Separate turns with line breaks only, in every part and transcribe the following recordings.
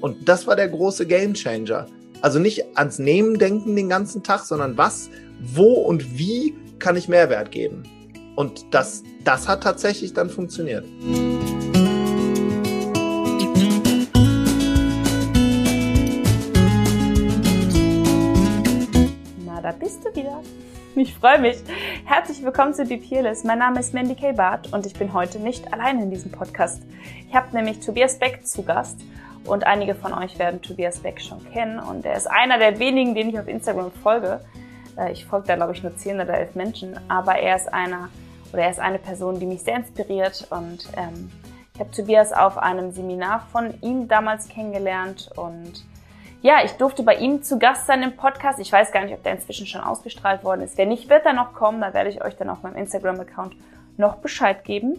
Und das war der große Gamechanger. Also nicht ans Nehmen denken den ganzen Tag, sondern was, wo und wie kann ich Mehrwert geben. Und das, das hat tatsächlich dann funktioniert.
Na, da bist du wieder. Ich freue mich. Herzlich willkommen zu Be Peerless. Mein Name ist Mandy K. Barth und ich bin heute nicht allein in diesem Podcast. Ich habe nämlich Tobias Beck zu Gast und einige von euch werden Tobias Beck schon kennen und er ist einer der wenigen, den ich auf Instagram folge. Äh, ich folge da, glaube ich, nur 10 oder 11 Menschen, aber er ist einer oder er ist eine Person, die mich sehr inspiriert und ähm, ich habe Tobias auf einem Seminar von ihm damals kennengelernt und ja, ich durfte bei ihm zu Gast sein im Podcast. Ich weiß gar nicht, ob der inzwischen schon ausgestrahlt worden ist. Wenn nicht, wird er noch kommen. Da werde ich euch dann auf meinem Instagram-Account noch Bescheid geben.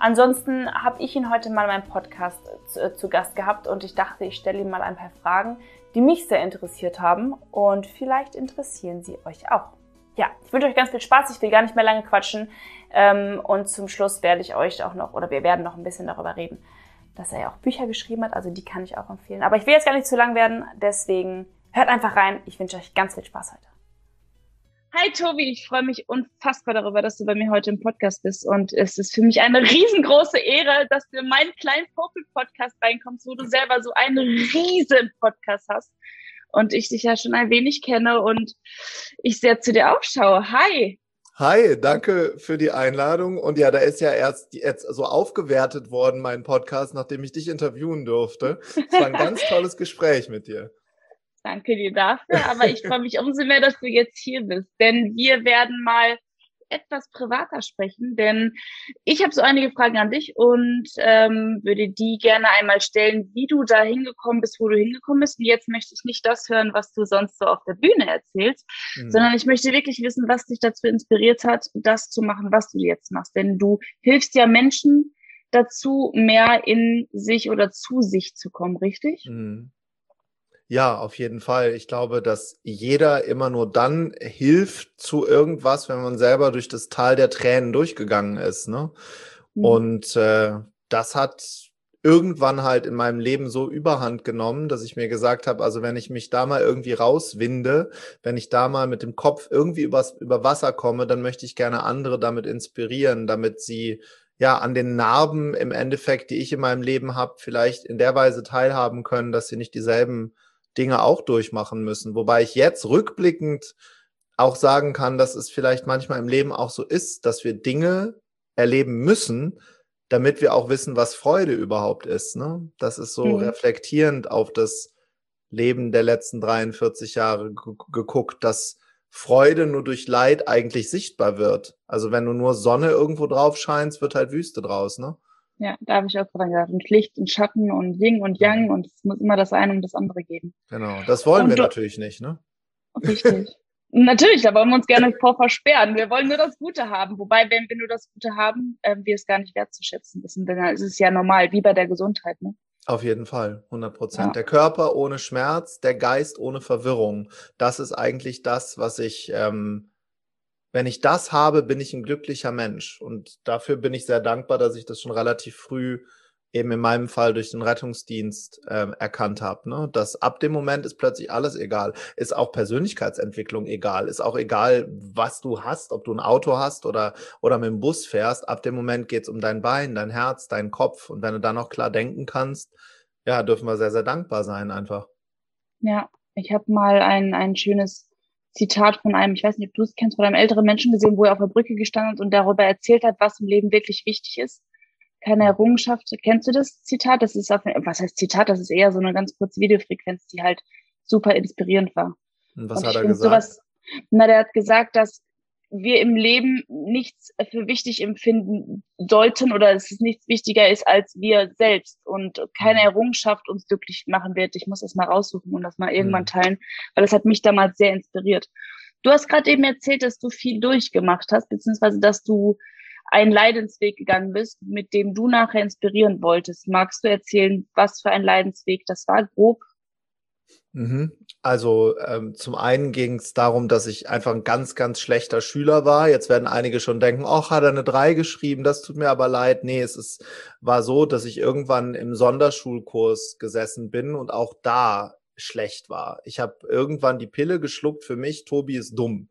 Ansonsten habe ich ihn heute mal in meinem Podcast zu, äh, zu, Gast gehabt und ich dachte, ich stelle ihm mal ein paar Fragen, die mich sehr interessiert haben und vielleicht interessieren sie euch auch. Ja, ich wünsche euch ganz viel Spaß. Ich will gar nicht mehr lange quatschen ähm, und zum Schluss werde ich euch auch noch oder wir werden noch ein bisschen darüber reden dass er ja auch Bücher geschrieben hat, also die kann ich auch empfehlen. Aber ich will jetzt gar nicht zu lang werden, deswegen hört einfach rein. Ich wünsche euch ganz viel Spaß heute. Hi Tobi, ich freue mich unfassbar darüber, dass du bei mir heute im Podcast bist und es ist für mich eine riesengroße Ehre, dass du in meinen kleinen Vogel-Podcast reinkommst, wo du selber so einen riesen Podcast hast und ich dich ja schon ein wenig kenne und ich sehr zu dir aufschaue. Hi!
Hi, danke für die Einladung. Und ja, da ist ja erst jetzt so aufgewertet worden, mein Podcast, nachdem ich dich interviewen durfte. Es war ein ganz tolles Gespräch mit dir.
Danke dir dafür, aber ich freue mich umso mehr, dass du jetzt hier bist, denn wir werden mal etwas privater sprechen, denn ich habe so einige Fragen an dich und ähm, würde die gerne einmal stellen, wie du da hingekommen bist, wo du hingekommen bist. Und jetzt möchte ich nicht das hören, was du sonst so auf der Bühne erzählst, mhm. sondern ich möchte wirklich wissen, was dich dazu inspiriert hat, das zu machen, was du jetzt machst. Denn du hilfst ja Menschen dazu, mehr in sich oder zu sich zu kommen, richtig? Mhm.
Ja, auf jeden Fall. Ich glaube, dass jeder immer nur dann hilft zu irgendwas, wenn man selber durch das Tal der Tränen durchgegangen ist. Ne? Mhm. Und äh, das hat irgendwann halt in meinem Leben so überhand genommen, dass ich mir gesagt habe, also wenn ich mich da mal irgendwie rauswinde, wenn ich da mal mit dem Kopf irgendwie übers, über Wasser komme, dann möchte ich gerne andere damit inspirieren, damit sie ja an den Narben im Endeffekt, die ich in meinem Leben habe, vielleicht in der Weise teilhaben können, dass sie nicht dieselben Dinge auch durchmachen müssen. Wobei ich jetzt rückblickend auch sagen kann, dass es vielleicht manchmal im Leben auch so ist, dass wir Dinge erleben müssen, damit wir auch wissen, was Freude überhaupt ist. Ne? Das ist so mhm. reflektierend auf das Leben der letzten 43 Jahre geguckt, dass Freude nur durch Leid eigentlich sichtbar wird. Also wenn du nur Sonne irgendwo drauf scheinst, wird halt Wüste draus, ne?
Ja, da habe ich auch dran gedacht. Und Licht und Schatten und Yin und Yang und es muss immer das eine und das andere geben.
Genau, das wollen und wir natürlich nicht, ne?
Richtig. natürlich, da wollen wir uns gerne vor versperren. Wir wollen nur das Gute haben. Wobei, wenn wir nur das Gute haben, äh, wir es gar nicht wertzuschätzen wissen. Denn es ist ja normal, wie bei der Gesundheit, ne?
Auf jeden Fall, 100 Prozent. Ja. Der Körper ohne Schmerz, der Geist ohne Verwirrung. Das ist eigentlich das, was ich ähm, wenn ich das habe, bin ich ein glücklicher Mensch. Und dafür bin ich sehr dankbar, dass ich das schon relativ früh eben in meinem Fall durch den Rettungsdienst ähm, erkannt habe. Ne? Dass ab dem Moment ist plötzlich alles egal. Ist auch Persönlichkeitsentwicklung egal. Ist auch egal, was du hast, ob du ein Auto hast oder, oder mit dem Bus fährst. Ab dem Moment geht's um dein Bein, dein Herz, deinen Kopf. Und wenn du da noch klar denken kannst, ja, dürfen wir sehr, sehr dankbar sein einfach.
Ja, ich habe mal ein, ein schönes Zitat von einem, ich weiß nicht, ob du es kennst, von einem älteren Menschen gesehen, wo er auf der Brücke gestanden und darüber erzählt hat, was im Leben wirklich wichtig ist. Keine Errungenschaft. Kennst du das Zitat? Das ist auf, was heißt Zitat? Das ist eher so eine ganz kurze Videofrequenz, die halt super inspirierend war.
Und was und hat er gesagt? Sowas,
na, der hat gesagt, dass wir im Leben nichts für wichtig empfinden sollten oder es ist nichts wichtiger ist als wir selbst und keine mhm. Errungenschaft uns glücklich machen wird. Ich muss das mal raussuchen und das mal irgendwann mhm. teilen, weil das hat mich damals sehr inspiriert. Du hast gerade eben erzählt, dass du viel durchgemacht hast, beziehungsweise dass du einen Leidensweg gegangen bist, mit dem du nachher inspirieren wolltest. Magst du erzählen, was für ein Leidensweg das war, grob?
Mhm. Also ähm, zum einen ging es darum, dass ich einfach ein ganz, ganz schlechter Schüler war. Jetzt werden einige schon denken, ach, hat er eine 3 geschrieben, das tut mir aber leid. Nee, es ist, war so, dass ich irgendwann im Sonderschulkurs gesessen bin und auch da schlecht war. Ich habe irgendwann die Pille geschluckt für mich, Tobi ist dumm.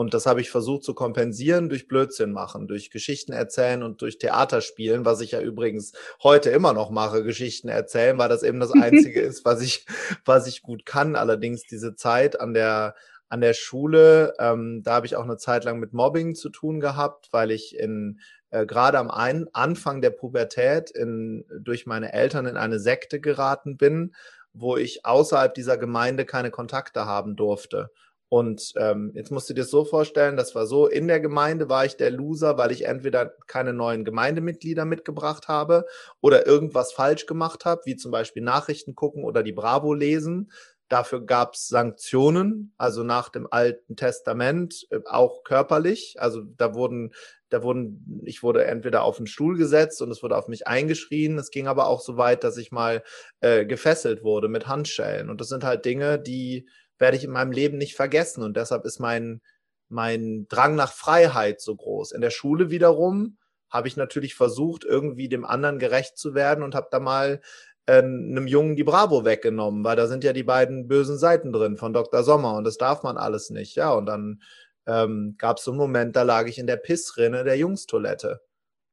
Und das habe ich versucht zu kompensieren durch Blödsinn machen, durch Geschichten erzählen und durch Theater spielen, was ich ja übrigens heute immer noch mache, Geschichten erzählen, weil das eben das Einzige ist, was ich, was ich gut kann. Allerdings diese Zeit an der, an der Schule, ähm, da habe ich auch eine Zeit lang mit Mobbing zu tun gehabt, weil ich in äh, gerade am ein, Anfang der Pubertät in, durch meine Eltern in eine Sekte geraten bin, wo ich außerhalb dieser Gemeinde keine Kontakte haben durfte. Und ähm, jetzt musst du dir das so vorstellen, das war so, in der Gemeinde war ich der Loser, weil ich entweder keine neuen Gemeindemitglieder mitgebracht habe oder irgendwas falsch gemacht habe, wie zum Beispiel Nachrichten gucken oder die Bravo lesen. Dafür gab es Sanktionen, also nach dem Alten Testament, äh, auch körperlich. Also da wurden, da wurden, ich wurde entweder auf den Stuhl gesetzt und es wurde auf mich eingeschrien. Es ging aber auch so weit, dass ich mal äh, gefesselt wurde mit Handschellen. Und das sind halt Dinge, die werde ich in meinem Leben nicht vergessen. Und deshalb ist mein, mein Drang nach Freiheit so groß. In der Schule wiederum habe ich natürlich versucht, irgendwie dem anderen gerecht zu werden und habe da mal äh, einem Jungen die Bravo weggenommen, weil da sind ja die beiden bösen Seiten drin von Dr. Sommer und das darf man alles nicht. Ja, und dann ähm, gab es so einen Moment, da lag ich in der Pissrinne der Jungstoilette.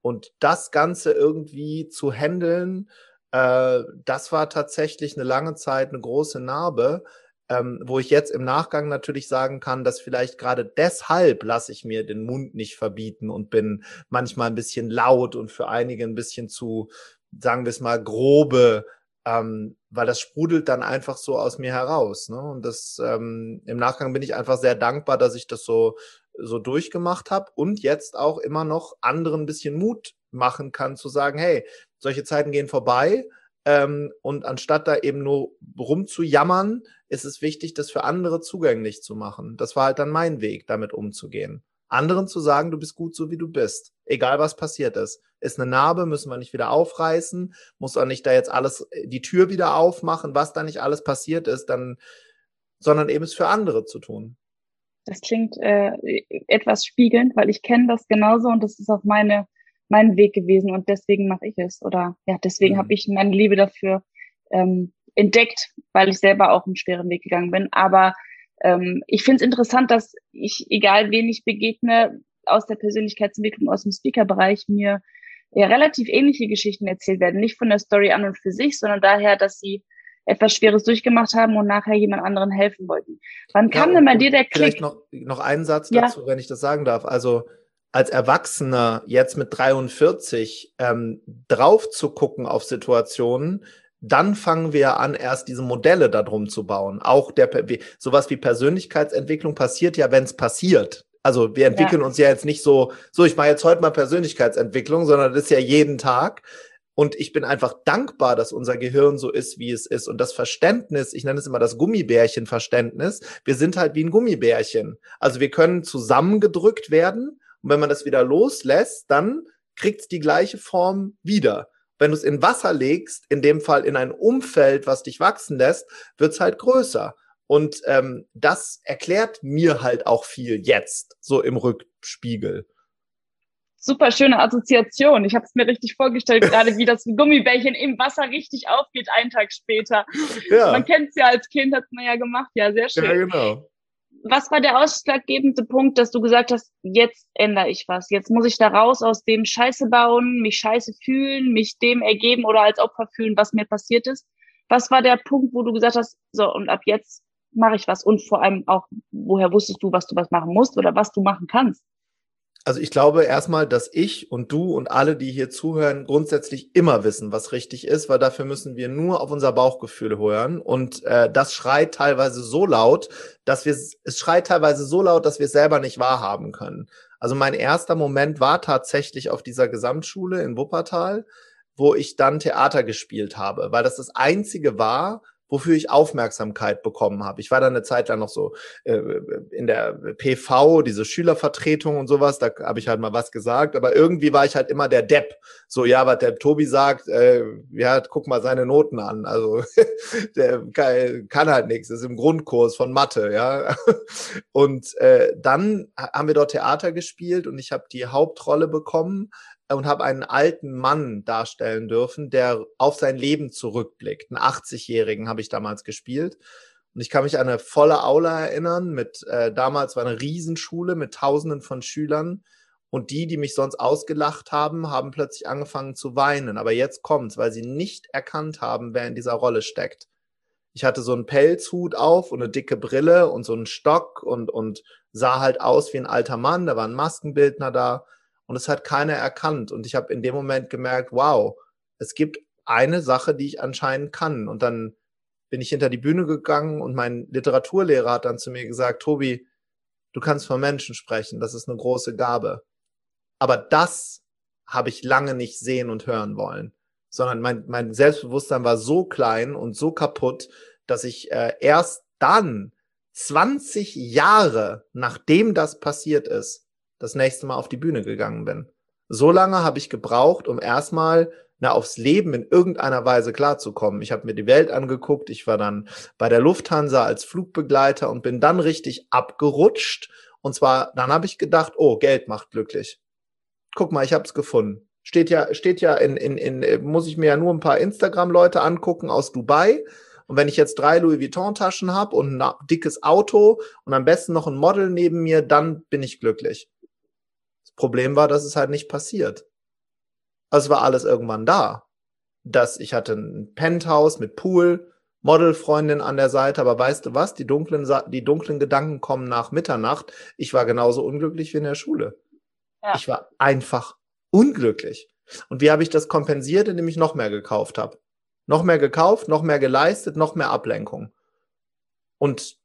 Und das Ganze irgendwie zu handeln, äh, das war tatsächlich eine lange Zeit eine große Narbe, ähm, wo ich jetzt im Nachgang natürlich sagen kann, dass vielleicht gerade deshalb lasse ich mir den Mund nicht verbieten und bin manchmal ein bisschen laut und für einige ein bisschen zu, sagen wir es mal, grobe, ähm, weil das sprudelt dann einfach so aus mir heraus. Ne? Und das ähm, im Nachgang bin ich einfach sehr dankbar, dass ich das so so durchgemacht habe und jetzt auch immer noch anderen ein bisschen Mut machen kann zu sagen, hey, solche Zeiten gehen vorbei ähm, und anstatt da eben nur rumzujammern, ist es wichtig, das für andere zugänglich zu machen. Das war halt dann mein Weg, damit umzugehen. Anderen zu sagen, du bist gut so wie du bist, egal was passiert ist. Ist eine Narbe, müssen wir nicht wieder aufreißen, muss auch nicht da jetzt alles, äh, die Tür wieder aufmachen, was da nicht alles passiert ist, dann, sondern eben es für andere zu tun.
Das klingt äh, etwas spiegelnd, weil ich kenne das genauso und das ist auch meine mein Weg gewesen und deswegen mache ich es. Oder ja, deswegen mhm. habe ich meine Liebe dafür ähm, entdeckt, weil ich selber auch einen schweren Weg gegangen bin. Aber ähm, ich finde es interessant, dass ich, egal wen ich begegne, aus der Persönlichkeitsentwicklung, aus dem Speaker-Bereich mir ja relativ ähnliche Geschichten erzählt werden. Nicht von der Story an und für sich, sondern daher, dass sie etwas Schweres durchgemacht haben und nachher jemand anderen helfen wollten. Wann kam ja, denn bei dir der Klick?
Vielleicht noch, noch einen Satz dazu, ja. wenn ich das sagen darf. Also als Erwachsener jetzt mit 43 ähm, drauf zu gucken auf Situationen, dann fangen wir an, erst diese Modelle darum zu bauen. Auch der sowas wie Persönlichkeitsentwicklung passiert ja, wenn es passiert. Also wir entwickeln ja. uns ja jetzt nicht so, so ich mache jetzt heute mal Persönlichkeitsentwicklung, sondern das ist ja jeden Tag. Und ich bin einfach dankbar, dass unser Gehirn so ist, wie es ist. Und das Verständnis, ich nenne es immer das Gummibärchen-Verständnis, wir sind halt wie ein Gummibärchen. Also wir können zusammengedrückt werden und wenn man das wieder loslässt, dann kriegt es die gleiche Form wieder. Wenn du es in Wasser legst, in dem Fall in ein Umfeld, was dich wachsen lässt, wird es halt größer. Und ähm, das erklärt mir halt auch viel jetzt, so im Rückspiegel.
Super schöne Assoziation. Ich habe es mir richtig vorgestellt, gerade wie das Gummibärchen im Wasser richtig aufgeht, einen Tag später. Ja. Man kennt es ja als Kind, hat man ja gemacht. Ja, sehr schön. Ja, genau was war der ausschlaggebende Punkt, dass du gesagt hast, jetzt ändere ich was, jetzt muss ich da raus aus dem Scheiße bauen, mich scheiße fühlen, mich dem ergeben oder als Opfer fühlen, was mir passiert ist? Was war der Punkt, wo du gesagt hast, so und ab jetzt mache ich was und vor allem auch, woher wusstest du, was du was machen musst oder was du machen kannst?
Also ich glaube erstmal, dass ich und du und alle, die hier zuhören, grundsätzlich immer wissen, was richtig ist, weil dafür müssen wir nur auf unser Bauchgefühl hören. Und äh, das schreit teilweise so laut, dass wir es schreit teilweise so laut, dass wir es selber nicht wahrhaben können. Also mein erster Moment war tatsächlich auf dieser Gesamtschule in Wuppertal, wo ich dann Theater gespielt habe, weil das das einzige war, wofür ich Aufmerksamkeit bekommen habe. Ich war dann eine Zeit lang noch so äh, in der PV, diese Schülervertretung und sowas, da habe ich halt mal was gesagt, aber irgendwie war ich halt immer der Depp. So, ja, was der Tobi sagt, äh, ja, guck mal seine Noten an. Also der kann, kann halt nichts, ist im Grundkurs von Mathe, ja. Und äh, dann haben wir dort Theater gespielt und ich habe die Hauptrolle bekommen und habe einen alten Mann darstellen dürfen, der auf sein Leben zurückblickt. Einen 80-Jährigen habe ich damals gespielt. Und ich kann mich an eine volle Aula erinnern, mit äh, damals war eine Riesenschule mit Tausenden von Schülern. Und die, die mich sonst ausgelacht haben, haben plötzlich angefangen zu weinen. Aber jetzt kommt's, weil sie nicht erkannt haben, wer in dieser Rolle steckt. Ich hatte so einen Pelzhut auf und eine dicke Brille und so einen Stock und, und sah halt aus wie ein alter Mann. Da war ein Maskenbildner da und es hat keiner erkannt. Und ich habe in dem Moment gemerkt, wow, es gibt eine Sache, die ich anscheinend kann. Und dann bin ich hinter die Bühne gegangen und mein Literaturlehrer hat dann zu mir gesagt, Tobi, du kannst von Menschen sprechen, das ist eine große Gabe. Aber das habe ich lange nicht sehen und hören wollen, sondern mein, mein Selbstbewusstsein war so klein und so kaputt, dass ich äh, erst dann, 20 Jahre nachdem das passiert ist, das nächste Mal auf die Bühne gegangen bin. So lange habe ich gebraucht, um erstmal na, aufs Leben in irgendeiner Weise klarzukommen. Ich habe mir die Welt angeguckt, ich war dann bei der Lufthansa als Flugbegleiter und bin dann richtig abgerutscht. Und zwar, dann habe ich gedacht, oh, Geld macht glücklich. Guck mal, ich habe es gefunden. Steht ja, steht ja in, in, in, muss ich mir ja nur ein paar Instagram-Leute angucken aus Dubai. Und wenn ich jetzt drei Louis Vuitton-Taschen habe und ein dickes Auto und am besten noch ein Model neben mir, dann bin ich glücklich. Problem war, dass es halt nicht passiert. Also es war alles irgendwann da. Dass ich hatte ein Penthouse mit Pool, Modelfreundin an der Seite, aber weißt du was? Die dunklen, die dunklen Gedanken kommen nach Mitternacht. Ich war genauso unglücklich wie in der Schule. Ja. Ich war einfach unglücklich. Und wie habe ich das kompensiert, indem ich noch mehr gekauft habe? Noch mehr gekauft, noch mehr geleistet, noch mehr Ablenkung. Und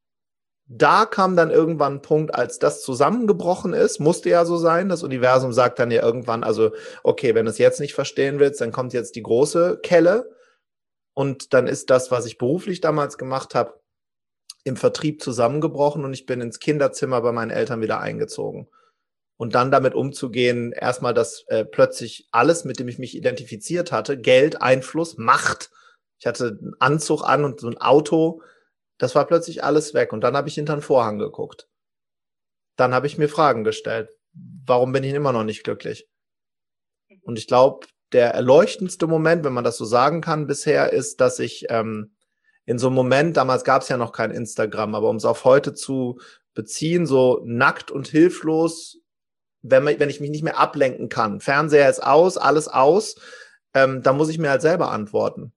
da kam dann irgendwann ein Punkt, als das zusammengebrochen ist, musste ja so sein. Das Universum sagt dann ja irgendwann, also, okay, wenn du es jetzt nicht verstehen willst, dann kommt jetzt die große Kelle. Und dann ist das, was ich beruflich damals gemacht habe, im Vertrieb zusammengebrochen und ich bin ins Kinderzimmer bei meinen Eltern wieder eingezogen. Und dann damit umzugehen, erstmal das äh, plötzlich alles, mit dem ich mich identifiziert hatte, Geld, Einfluss, Macht. Ich hatte einen Anzug an und so ein Auto, das war plötzlich alles weg. Und dann habe ich hinter den Vorhang geguckt. Dann habe ich mir Fragen gestellt. Warum bin ich immer noch nicht glücklich? Und ich glaube, der erleuchtendste Moment, wenn man das so sagen kann, bisher ist, dass ich ähm, in so einem Moment, damals gab es ja noch kein Instagram, aber um es auf heute zu beziehen, so nackt und hilflos, wenn, man, wenn ich mich nicht mehr ablenken kann. Fernseher ist aus, alles aus, ähm, da muss ich mir halt selber antworten.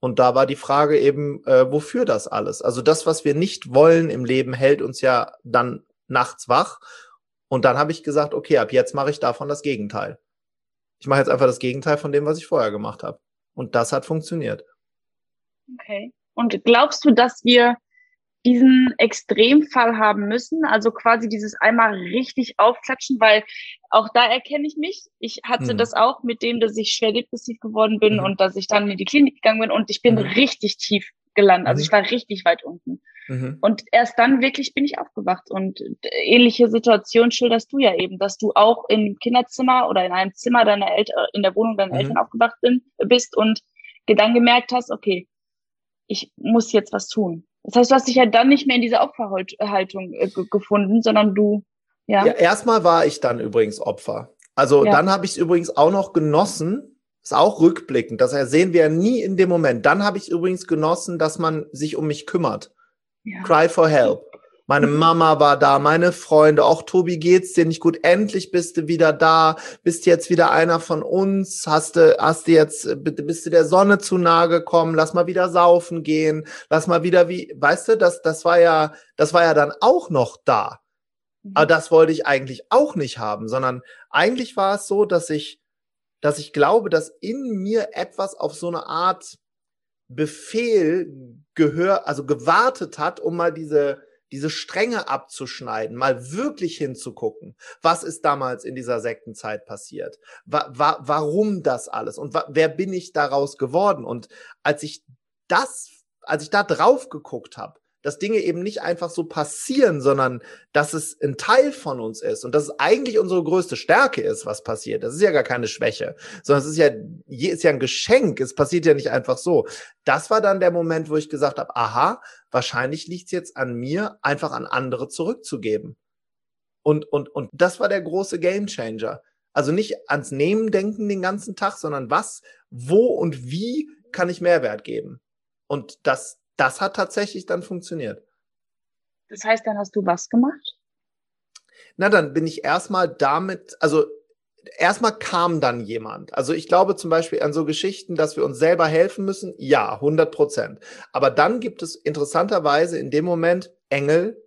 Und da war die Frage eben, äh, wofür das alles? Also das, was wir nicht wollen im Leben, hält uns ja dann nachts wach. Und dann habe ich gesagt, okay, ab jetzt mache ich davon das Gegenteil. Ich mache jetzt einfach das Gegenteil von dem, was ich vorher gemacht habe. Und das hat funktioniert.
Okay. Und glaubst du, dass wir diesen Extremfall haben müssen, also quasi dieses einmal richtig aufklatschen, weil auch da erkenne ich mich. Ich hatte mhm. das auch mit dem, dass ich schwer depressiv geworden bin mhm. und dass ich dann in die Klinik gegangen bin und ich bin mhm. richtig tief gelandet. Also ich mhm. war richtig weit unten. Mhm. Und erst dann wirklich bin ich aufgewacht. Und ähnliche Situation schilderst du ja eben, dass du auch im Kinderzimmer oder in einem Zimmer deiner Eltern, in der Wohnung deiner mhm. Eltern aufgewacht bin, bist und dann gemerkt hast, okay, ich muss jetzt was tun. Das heißt, du hast dich ja dann nicht mehr in dieser Opferhaltung äh, gefunden, sondern du, ja. ja.
Erstmal war ich dann übrigens Opfer. Also ja. dann habe ich es übrigens auch noch genossen, ist auch rückblickend, das sehen wir ja nie in dem Moment. Dann habe ich übrigens genossen, dass man sich um mich kümmert. Ja. Cry for help. Meine Mama war da, meine Freunde, auch Tobi geht's dir nicht gut. Endlich bist du wieder da, bist jetzt wieder einer von uns, hast du, hast du jetzt, bist du der Sonne zu nahe gekommen, lass mal wieder saufen gehen, lass mal wieder wie, weißt du, das, das war ja, das war ja dann auch noch da. Mhm. Aber das wollte ich eigentlich auch nicht haben, sondern eigentlich war es so, dass ich, dass ich glaube, dass in mir etwas auf so eine Art Befehl gehör, also gewartet hat, um mal diese, diese Stränge abzuschneiden, mal wirklich hinzugucken, was ist damals in dieser Sektenzeit passiert, wa wa warum das alles und wa wer bin ich daraus geworden? Und als ich das als ich da drauf geguckt habe, dass Dinge eben nicht einfach so passieren, sondern dass es ein Teil von uns ist und dass es eigentlich unsere größte Stärke ist, was passiert. Das ist ja gar keine Schwäche, sondern es ist ja, ist ja ein Geschenk. Es passiert ja nicht einfach so. Das war dann der Moment, wo ich gesagt habe, aha, wahrscheinlich liegt es jetzt an mir, einfach an andere zurückzugeben. Und, und, und das war der große Gamechanger. Also nicht ans Nehmen denken den ganzen Tag, sondern was, wo und wie kann ich Mehrwert geben? Und das, das hat tatsächlich dann funktioniert.
Das heißt, dann hast du was gemacht?
Na, dann bin ich erstmal damit, also erstmal kam dann jemand. Also ich glaube zum Beispiel an so Geschichten, dass wir uns selber helfen müssen. Ja, 100 Prozent. Aber dann gibt es interessanterweise in dem Moment Engel,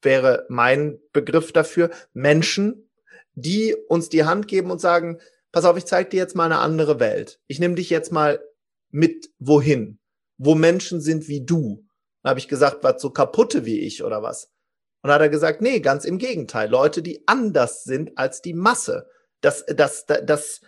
wäre mein Begriff dafür, Menschen, die uns die Hand geben und sagen, pass auf, ich zeige dir jetzt mal eine andere Welt. Ich nehme dich jetzt mal mit wohin wo Menschen sind wie du. Dann habe ich gesagt, was so kaputte wie ich oder was? Und dann hat er gesagt, nee, ganz im Gegenteil, Leute, die anders sind als die Masse. Das, das, das, das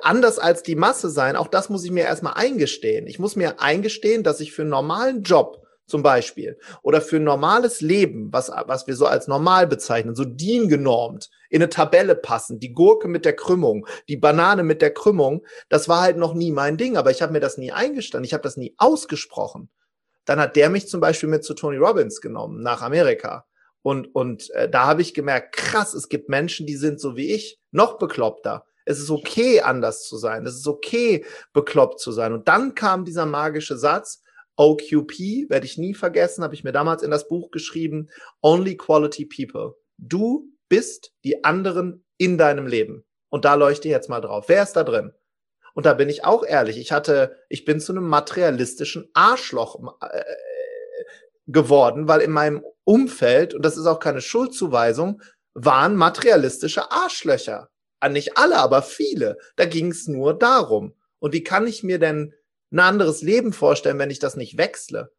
anders als die Masse sein, auch das muss ich mir erstmal eingestehen. Ich muss mir eingestehen, dass ich für einen normalen Job zum Beispiel oder für ein normales Leben, was, was wir so als normal bezeichnen, so DIN-genormt, in eine Tabelle passen, die Gurke mit der Krümmung, die Banane mit der Krümmung, das war halt noch nie mein Ding, aber ich habe mir das nie eingestanden, ich habe das nie ausgesprochen. Dann hat der mich zum Beispiel mit zu Tony Robbins genommen, nach Amerika. Und, und äh, da habe ich gemerkt, krass, es gibt Menschen, die sind so wie ich, noch bekloppter. Es ist okay, anders zu sein. Es ist okay, bekloppt zu sein. Und dann kam dieser magische Satz, OQP, werde ich nie vergessen, habe ich mir damals in das Buch geschrieben, Only Quality People. Du bist die anderen in deinem Leben. Und da leuchte ich jetzt mal drauf. Wer ist da drin? Und da bin ich auch ehrlich. Ich hatte, ich bin zu einem materialistischen Arschloch äh, geworden, weil in meinem Umfeld, und das ist auch keine Schuldzuweisung, waren materialistische Arschlöcher. Nicht alle, aber viele. Da ging es nur darum. Und wie kann ich mir denn ein anderes Leben vorstellen, wenn ich das nicht wechsle?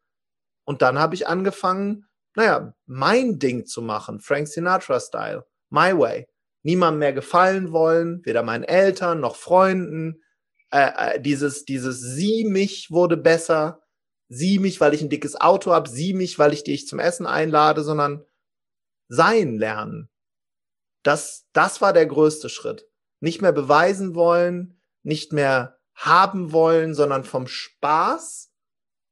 Und dann habe ich angefangen, naja, mein Ding zu machen, Frank Sinatra-Style, my way. Niemandem mehr gefallen wollen, weder meinen Eltern noch Freunden. Äh, äh, dieses, dieses Sie mich wurde besser. Sie mich, weil ich ein dickes Auto habe. Sie mich, weil ich dich zum Essen einlade, sondern sein lernen. Das, das war der größte Schritt. Nicht mehr beweisen wollen, nicht mehr haben wollen, sondern vom Spaß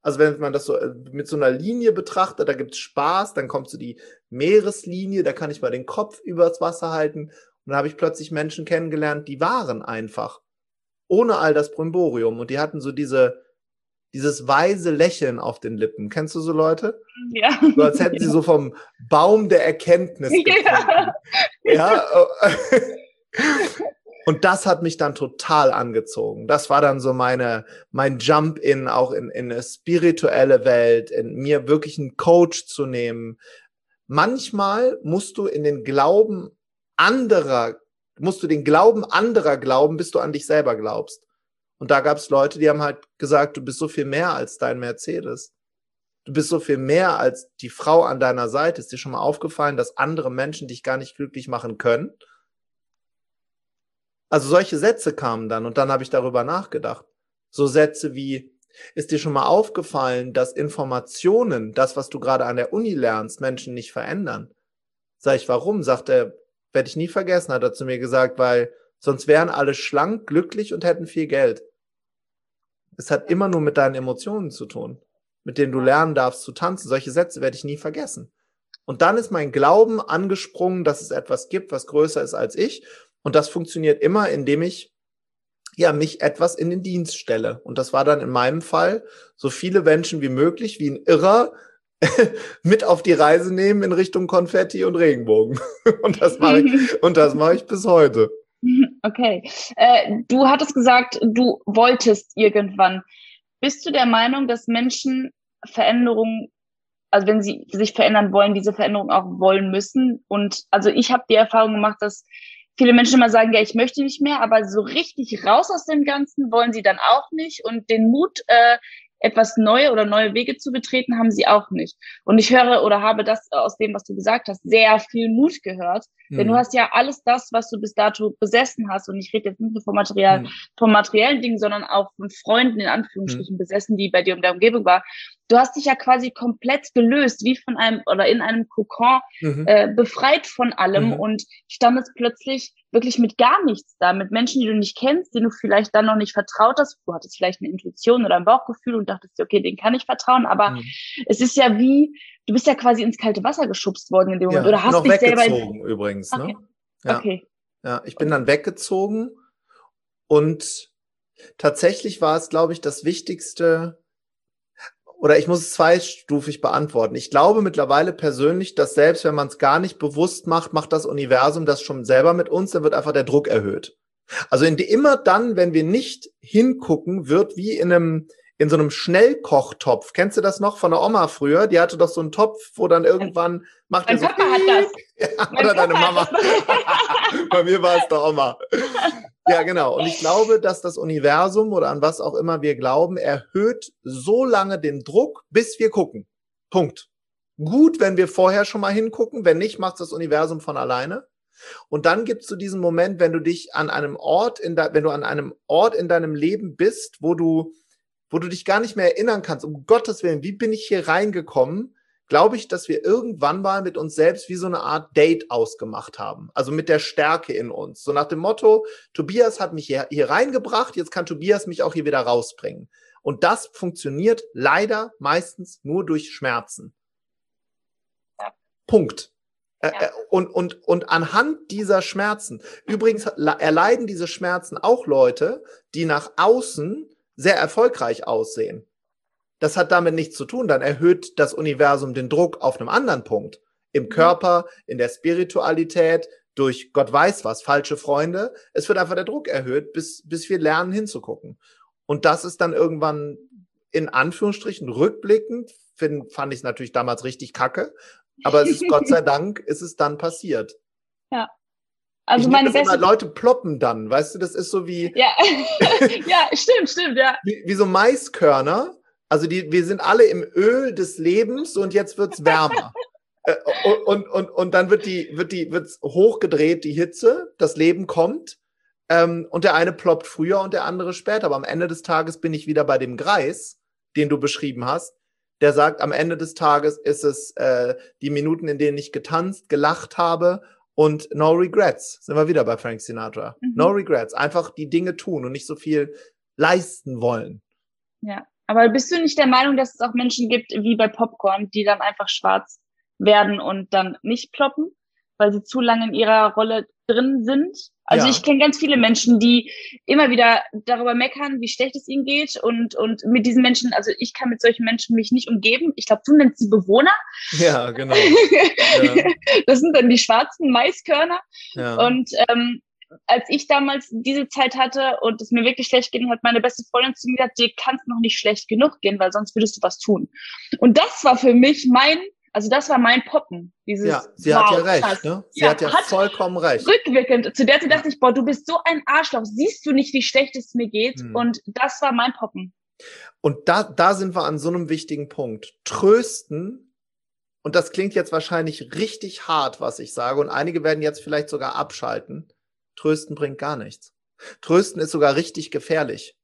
also wenn man das so äh, mit so einer Linie betrachtet, da gibt's Spaß, dann kommt so die Meereslinie, da kann ich mal den Kopf übers Wasser halten. Und dann habe ich plötzlich Menschen kennengelernt, die waren einfach. Ohne all das Brimborium. Und die hatten so diese, dieses weise Lächeln auf den Lippen. Kennst du so Leute?
Ja.
So als hätten sie so vom Baum der Erkenntnis gefunden. Ja. ja. Und das hat mich dann total angezogen. Das war dann so meine, mein Jump in, auch in, in eine spirituelle Welt, in mir wirklich einen Coach zu nehmen. Manchmal musst du in den Glauben anderer, musst du den Glauben anderer glauben, bis du an dich selber glaubst. Und da gab es Leute, die haben halt gesagt, du bist so viel mehr als dein Mercedes. Du bist so viel mehr als die Frau an deiner Seite. Ist dir schon mal aufgefallen, dass andere Menschen dich gar nicht glücklich machen können? Also solche Sätze kamen dann und dann habe ich darüber nachgedacht. So Sätze wie, ist dir schon mal aufgefallen, dass Informationen, das, was du gerade an der Uni lernst, Menschen nicht verändern? Sag ich, warum? Sagt er, werde ich nie vergessen, hat er zu mir gesagt, weil sonst wären alle schlank, glücklich und hätten viel Geld. Es hat immer nur mit deinen Emotionen zu tun, mit denen du lernen darfst zu tanzen. Solche Sätze werde ich nie vergessen. Und dann ist mein Glauben angesprungen, dass es etwas gibt, was größer ist als ich. Und das funktioniert immer, indem ich ja mich etwas in den Dienst stelle. Und das war dann in meinem Fall so viele Menschen wie möglich, wie ein Irrer, mit auf die Reise nehmen in Richtung Konfetti und Regenbogen. Und das mache ich, und das mache ich bis heute.
Okay. Äh, du hattest gesagt, du wolltest irgendwann. Bist du der Meinung, dass Menschen Veränderungen, also wenn sie sich verändern wollen, diese Veränderung auch wollen müssen? Und also ich habe die Erfahrung gemacht, dass viele Menschen immer sagen, ja, ich möchte nicht mehr, aber so richtig raus aus dem Ganzen wollen sie dann auch nicht und den Mut, äh, etwas neue oder neue Wege zu betreten, haben sie auch nicht. Und ich höre oder habe das aus dem, was du gesagt hast, sehr viel Mut gehört. Mhm. Denn du mhm. hast ja alles das, was du bis dato besessen hast. Und ich rede jetzt nicht nur vom Material, mhm. vom materiellen Dingen, sondern auch von Freunden in Anführungsstrichen mhm. besessen, die bei dir in der Umgebung war. Du hast dich ja quasi komplett gelöst, wie von einem oder in einem Kokon, mhm. äh, befreit von allem mhm. und standest plötzlich wirklich mit gar nichts da, mit Menschen, die du nicht kennst, denen du vielleicht dann noch nicht vertraut hast. Du hattest vielleicht eine Intuition oder ein Bauchgefühl und dachtest okay, den kann ich vertrauen, aber mhm. es ist ja wie, du bist ja quasi ins kalte Wasser geschubst worden in dem Moment
ja,
oder hast
dich selber in... übrigens, ne?
Okay. Ja. okay.
Ja, ich bin dann weggezogen und tatsächlich war es, glaube ich, das Wichtigste, oder ich muss es zweistufig beantworten. Ich glaube mittlerweile persönlich, dass selbst wenn man es gar nicht bewusst macht, macht das Universum das schon selber mit uns, dann wird einfach der Druck erhöht. Also in die, immer dann, wenn wir nicht hingucken, wird wie in einem in so einem Schnellkochtopf. Kennst du das noch von der Oma früher? Die hatte doch so einen Topf, wo dann irgendwann macht
mein
so
Papa hat das.
Ja, oder deine Mama. Bei mir war es der Oma. Ja, genau. Und ich glaube, dass das Universum oder an was auch immer wir glauben, erhöht so lange den Druck, bis wir gucken. Punkt. Gut, wenn wir vorher schon mal hingucken. Wenn nicht, macht das Universum von alleine. Und dann gibt's so diesen Moment, wenn du dich an einem Ort in de, wenn du an einem Ort in deinem Leben bist, wo du, wo du dich gar nicht mehr erinnern kannst. Um Gottes Willen, wie bin ich hier reingekommen? Glaube ich, dass wir irgendwann mal mit uns selbst wie so eine Art Date ausgemacht haben. Also mit der Stärke in uns. So nach dem Motto, Tobias hat mich hier, hier reingebracht, jetzt kann Tobias mich auch hier wieder rausbringen. Und das funktioniert leider meistens nur durch Schmerzen. Ja. Punkt. Ja. Äh, äh, und, und, und anhand dieser Schmerzen, übrigens erleiden diese Schmerzen auch Leute, die nach außen sehr erfolgreich aussehen. Das hat damit nichts zu tun. Dann erhöht das Universum den Druck auf einem anderen Punkt. Im mhm. Körper, in der Spiritualität, durch Gott weiß was, falsche Freunde. Es wird einfach der Druck erhöht, bis, bis wir lernen hinzugucken. Und das ist dann irgendwann in Anführungsstrichen rückblickend, find, fand ich es natürlich damals richtig kacke. Aber es ist Gott sei Dank, ist es dann passiert.
Ja.
Also ich meine beste Leute ploppen dann, weißt du, das ist so wie
Ja. ja, stimmt, stimmt, ja.
Wie, wie so Maiskörner, also die, wir sind alle im Öl des Lebens und jetzt wird's wärmer. äh, und, und, und dann wird die, wird die, wird's hochgedreht, die Hitze, das Leben kommt. Ähm, und der eine ploppt früher und der andere später. Aber am Ende des Tages bin ich wieder bei dem Greis, den du beschrieben hast. Der sagt, am Ende des Tages ist es äh, die Minuten, in denen ich getanzt, gelacht habe und no regrets. Sind wir wieder bei Frank Sinatra. Mhm. No regrets. Einfach die Dinge tun und nicht so viel leisten wollen.
Ja. Aber bist du nicht der Meinung, dass es auch Menschen gibt, wie bei Popcorn, die dann einfach schwarz werden und dann nicht ploppen, weil sie zu lange in ihrer Rolle drin sind? Also ja. ich kenne ganz viele Menschen, die immer wieder darüber meckern, wie schlecht es ihnen geht und und mit diesen Menschen, also ich kann mit solchen Menschen mich nicht umgeben. Ich glaube, du nennst sie Bewohner.
Ja, genau. ja.
Das sind dann die schwarzen Maiskörner. Ja. Und ähm, als ich damals diese Zeit hatte und es mir wirklich schlecht ging, hat meine beste Freundin zu mir gesagt, dir kann es noch nicht schlecht genug gehen, weil sonst würdest du was tun. Und das war für mich mein, also das war mein Poppen. Dieses,
ja, sie wow, hat ja recht, ne? Sie ja, hat ja hat vollkommen recht.
Rückwirkend, zu der Zeit dachte ich, boah, du bist so ein Arschloch, siehst du nicht, wie schlecht es mir geht? Hm. Und das war mein Poppen.
Und da, da sind wir an so einem wichtigen Punkt. Trösten und das klingt jetzt wahrscheinlich richtig hart, was ich sage, und einige werden jetzt vielleicht sogar abschalten. Trösten bringt gar nichts. Trösten ist sogar richtig gefährlich,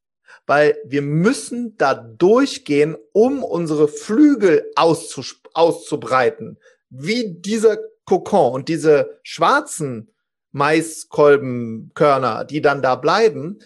weil wir müssen da durchgehen, um unsere Flügel auszubreiten, wie dieser Kokon und diese schwarzen Maiskolbenkörner, die dann da bleiben.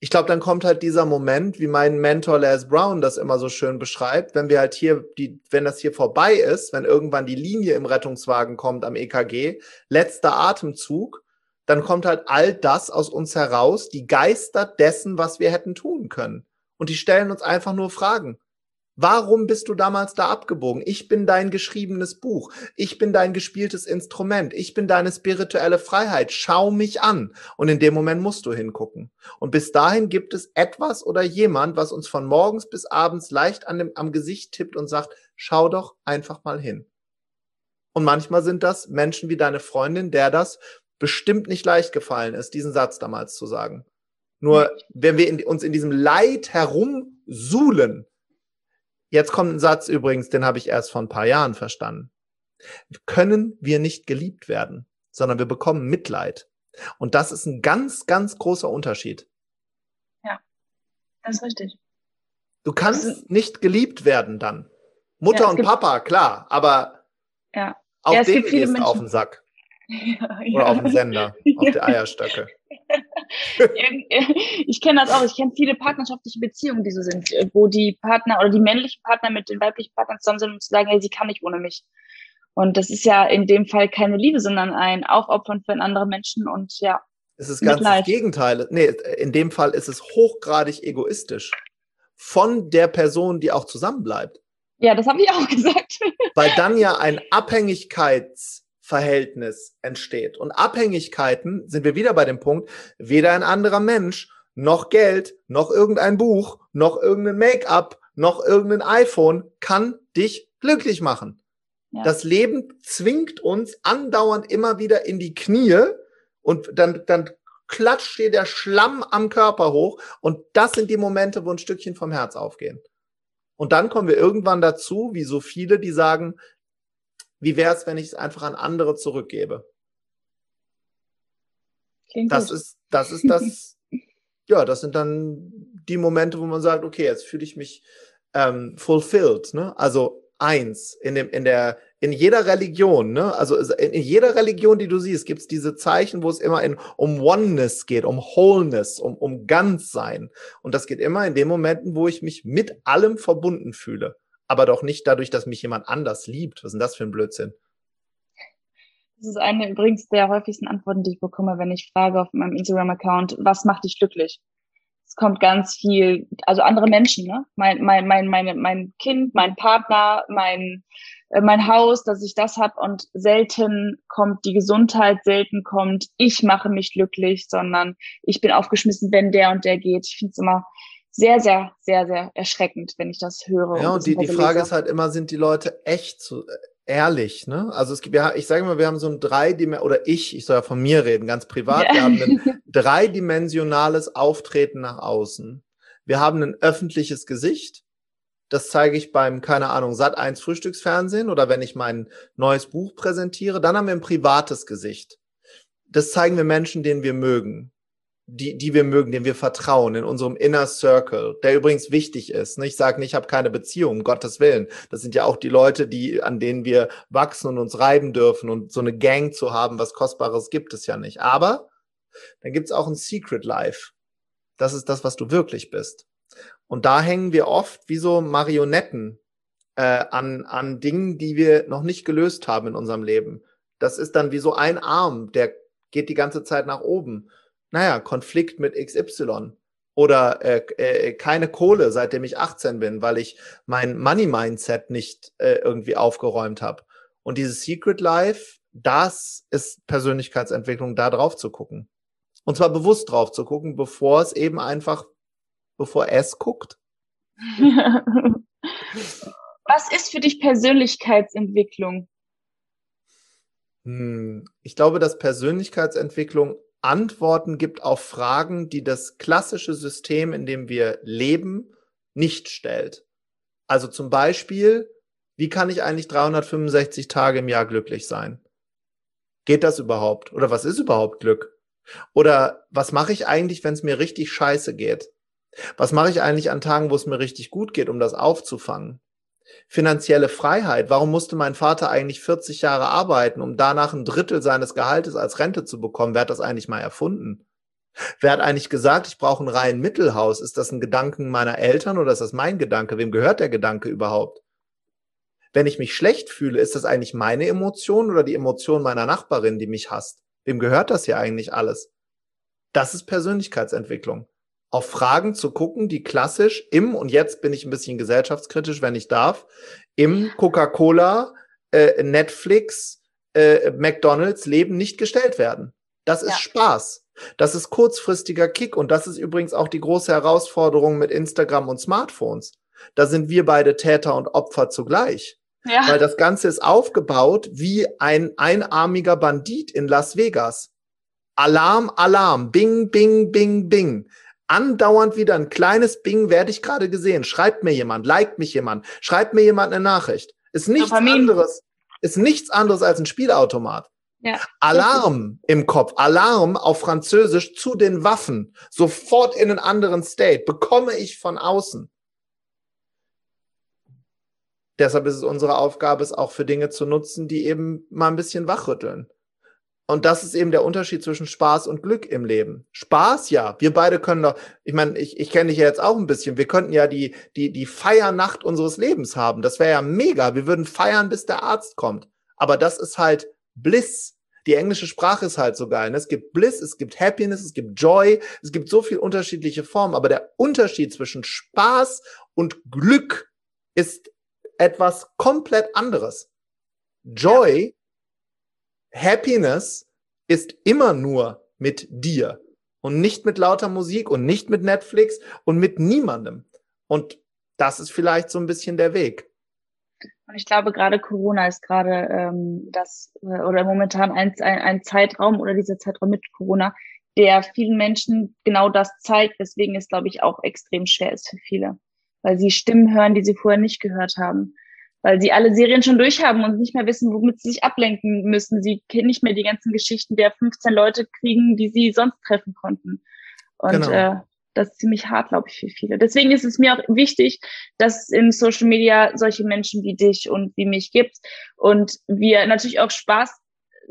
Ich glaube, dann kommt halt dieser Moment, wie mein Mentor Les Brown das immer so schön beschreibt, wenn wir halt hier die, wenn das hier vorbei ist, wenn irgendwann die Linie im Rettungswagen kommt am EKG, letzter Atemzug, dann kommt halt all das aus uns heraus, die Geister dessen, was wir hätten tun können. Und die stellen uns einfach nur Fragen. Warum bist du damals da abgebogen? Ich bin dein geschriebenes Buch. Ich bin dein gespieltes Instrument. Ich bin deine spirituelle Freiheit. Schau mich an. Und in dem Moment musst du hingucken. Und bis dahin gibt es etwas oder jemand, was uns von morgens bis abends leicht an dem, am Gesicht tippt und sagt, schau doch einfach mal hin. Und manchmal sind das Menschen wie deine Freundin, der das bestimmt nicht leicht gefallen ist, diesen Satz damals zu sagen. Nur wenn wir in, uns in diesem Leid herumsuhlen, jetzt kommt ein Satz übrigens, den habe ich erst vor ein paar Jahren verstanden. Können wir nicht geliebt werden, sondern wir bekommen Mitleid. Und das ist ein ganz, ganz großer Unterschied.
Ja, das ist richtig.
Du kannst nicht geliebt werden dann. Mutter ja, und Papa, klar, aber
ja.
auch ja, denen gehst auf den Sack. Ja, Oder auf den Sender, auf die Eierstöcke.
ich kenne das auch. Ich kenne viele partnerschaftliche Beziehungen, die so sind, äh, wo die Partner oder die männlichen Partner mit den weiblichen Partnern zusammen sind und zu sagen, hey, sie kann nicht ohne mich. Und das ist ja in dem Fall keine Liebe, sondern ein Aufopfern für einen anderen Menschen und ja.
Es ist ganz das Gegenteil. Nee, in dem Fall ist es hochgradig egoistisch. Von der Person, die auch zusammenbleibt.
Ja, das habe ich auch gesagt.
Weil dann ja ein Abhängigkeitsverhältnis entsteht. Und Abhängigkeiten sind wir wieder bei dem Punkt, weder ein anderer Mensch, noch Geld, noch irgendein Buch, noch irgendein Make-up, noch irgendein iPhone kann dich glücklich machen. Das Leben zwingt uns andauernd immer wieder in die Knie und dann, dann klatscht dir der Schlamm am Körper hoch und das sind die Momente, wo ein Stückchen vom Herz aufgehen. Und dann kommen wir irgendwann dazu, wie so viele, die sagen, wie wäre es, wenn ich es einfach an andere zurückgebe? Klingt das gut. ist, das ist das, ja, das sind dann die Momente, wo man sagt, okay, jetzt fühle ich mich ähm, fulfilled, ne? Also eins in dem in der in jeder Religion, ne? Also in, in jeder Religion, die du siehst, gibt es diese Zeichen, wo es immer in, um Oneness geht, um Wholeness, um, um Ganzsein. Und das geht immer in den Momenten, wo ich mich mit allem verbunden fühle. Aber doch nicht dadurch, dass mich jemand anders liebt. Was ist denn das für ein Blödsinn?
Das ist eine übrigens der häufigsten Antworten, die ich bekomme, wenn ich frage auf meinem Instagram-Account, was macht dich glücklich? es kommt ganz viel, also andere Menschen, ne? Mein, mein, mein, meine, mein Kind, mein Partner, mein, äh, mein Haus, dass ich das hab und selten kommt die Gesundheit, selten kommt, ich mache mich glücklich, sondern ich bin aufgeschmissen, wenn der und der geht. Ich finde es immer sehr, sehr, sehr, sehr erschreckend, wenn ich das höre.
Ja, und, und die, die Frage ist halt immer, sind die Leute echt zu, ehrlich, ne? Also es gibt ja, ich sage mal, wir haben so ein dreidimensionales, oder ich, ich soll ja von mir reden, ganz privat, wir haben ein dreidimensionales Auftreten nach außen. Wir haben ein öffentliches Gesicht. Das zeige ich beim, keine Ahnung, Sat 1 Frühstücksfernsehen oder wenn ich mein neues Buch präsentiere. Dann haben wir ein privates Gesicht. Das zeigen wir Menschen, denen wir mögen die, die wir mögen, denen wir vertrauen, in unserem Inner Circle, der übrigens wichtig ist. Ich sage nicht, ich habe keine Beziehung, um Gottes Willen. Das sind ja auch die Leute, die, an denen wir wachsen und uns reiben dürfen. Und so eine Gang zu haben, was Kostbares gibt es ja nicht. Aber dann gibt es auch ein Secret Life. Das ist das, was du wirklich bist. Und da hängen wir oft wie so Marionetten äh, an, an Dingen, die wir noch nicht gelöst haben in unserem Leben. Das ist dann wie so ein Arm, der geht die ganze Zeit nach oben naja, Konflikt mit XY oder äh, äh, keine Kohle, seitdem ich 18 bin, weil ich mein Money-Mindset nicht äh, irgendwie aufgeräumt habe. Und dieses Secret Life, das ist Persönlichkeitsentwicklung, da drauf zu gucken. Und zwar bewusst drauf zu gucken, bevor es eben einfach, bevor es guckt.
Was ist für dich Persönlichkeitsentwicklung?
Hm, ich glaube, dass Persönlichkeitsentwicklung Antworten gibt auf Fragen, die das klassische System, in dem wir leben, nicht stellt. Also zum Beispiel, wie kann ich eigentlich 365 Tage im Jahr glücklich sein? Geht das überhaupt? Oder was ist überhaupt Glück? Oder was mache ich eigentlich, wenn es mir richtig scheiße geht? Was mache ich eigentlich an Tagen, wo es mir richtig gut geht, um das aufzufangen? Finanzielle Freiheit. Warum musste mein Vater eigentlich 40 Jahre arbeiten, um danach ein Drittel seines Gehaltes als Rente zu bekommen? Wer hat das eigentlich mal erfunden? Wer hat eigentlich gesagt, ich brauche ein rein Mittelhaus? Ist das ein Gedanken meiner Eltern oder ist das mein Gedanke? Wem gehört der Gedanke überhaupt? Wenn ich mich schlecht fühle, ist das eigentlich meine Emotion oder die Emotion meiner Nachbarin, die mich hasst? Wem gehört das hier eigentlich alles? Das ist Persönlichkeitsentwicklung auf Fragen zu gucken, die klassisch im, und jetzt bin ich ein bisschen gesellschaftskritisch, wenn ich darf, im Coca-Cola, äh, Netflix, äh, McDonalds Leben nicht gestellt werden. Das ist ja. Spaß. Das ist kurzfristiger Kick und das ist übrigens auch die große Herausforderung mit Instagram und Smartphones. Da sind wir beide Täter und Opfer zugleich. Ja. Weil das Ganze ist aufgebaut wie ein einarmiger Bandit in Las Vegas. Alarm, Alarm, bing, bing, bing, bing andauernd wieder ein kleines Bing, werde ich gerade gesehen. Schreibt mir jemand, liked mich jemand, schreibt mir jemand eine Nachricht. Ist nichts Dopamin. anderes, ist nichts anderes als ein Spielautomat. Ja. Alarm im Kopf, Alarm auf Französisch zu den Waffen, sofort in einen anderen State, bekomme ich von außen. Deshalb ist es unsere Aufgabe, es auch für Dinge zu nutzen, die eben mal ein bisschen wachrütteln. Und das ist eben der Unterschied zwischen Spaß und Glück im Leben. Spaß, ja. Wir beide können doch, ich meine, ich, ich kenne dich ja jetzt auch ein bisschen. Wir könnten ja die, die, die Feiernacht unseres Lebens haben. Das wäre ja mega. Wir würden feiern, bis der Arzt kommt. Aber das ist halt Bliss. Die englische Sprache ist halt so geil. Ne? Es gibt Bliss, es gibt Happiness, es gibt Joy, es gibt so viel unterschiedliche Formen. Aber der Unterschied zwischen Spaß und Glück ist etwas komplett anderes. Joy Happiness ist immer nur mit dir und nicht mit lauter Musik und nicht mit Netflix und mit niemandem. Und das ist vielleicht so ein bisschen der Weg.
Und ich glaube, gerade Corona ist gerade ähm, das äh, oder momentan ein, ein, ein Zeitraum oder dieser Zeitraum mit Corona, der vielen Menschen genau das zeigt, weswegen es, glaube ich, auch extrem schwer ist für viele. Weil sie Stimmen hören, die sie vorher nicht gehört haben weil sie alle Serien schon durchhaben und nicht mehr wissen, womit sie sich ablenken müssen. Sie kennen nicht mehr die ganzen Geschichten der 15 Leute kriegen, die sie sonst treffen konnten. Und genau. äh, das ist ziemlich hart, glaube ich, für viele. Deswegen ist es mir auch wichtig, dass es in Social Media solche Menschen wie dich und wie mich gibt und wir natürlich auch Spaß,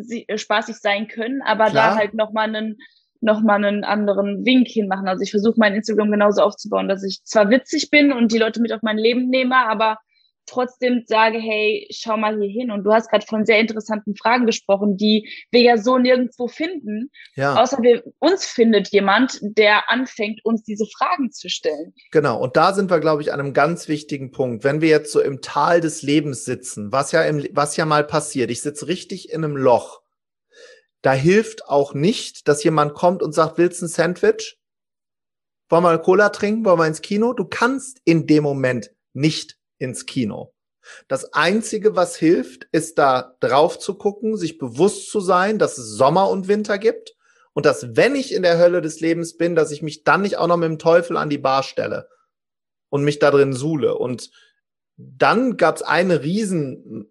äh, spaßig sein können, aber Klar. da halt nochmal einen noch mal einen anderen Wink hinmachen. Also ich versuche mein Instagram genauso aufzubauen, dass ich zwar witzig bin und die Leute mit auf mein Leben nehme, aber trotzdem sage, hey, schau mal hier hin. Und du hast gerade von sehr interessanten Fragen gesprochen, die wir ja so nirgendwo finden. Ja. Außer wir, uns findet jemand, der anfängt, uns diese Fragen zu stellen.
Genau. Und da sind wir, glaube ich, an einem ganz wichtigen Punkt. Wenn wir jetzt so im Tal des Lebens sitzen, was ja im, was ja mal passiert, ich sitze richtig in einem Loch. Da hilft auch nicht, dass jemand kommt und sagt, willst du ein Sandwich? Wollen wir mal Cola trinken? Wollen wir ins Kino? Du kannst in dem Moment nicht ins Kino. Das einzige, was hilft, ist da drauf zu gucken, sich bewusst zu sein, dass es Sommer und Winter gibt und dass wenn ich in der Hölle des Lebens bin, dass ich mich dann nicht auch noch mit dem Teufel an die Bar stelle und mich da drin suhle. Und dann gab es einen riesen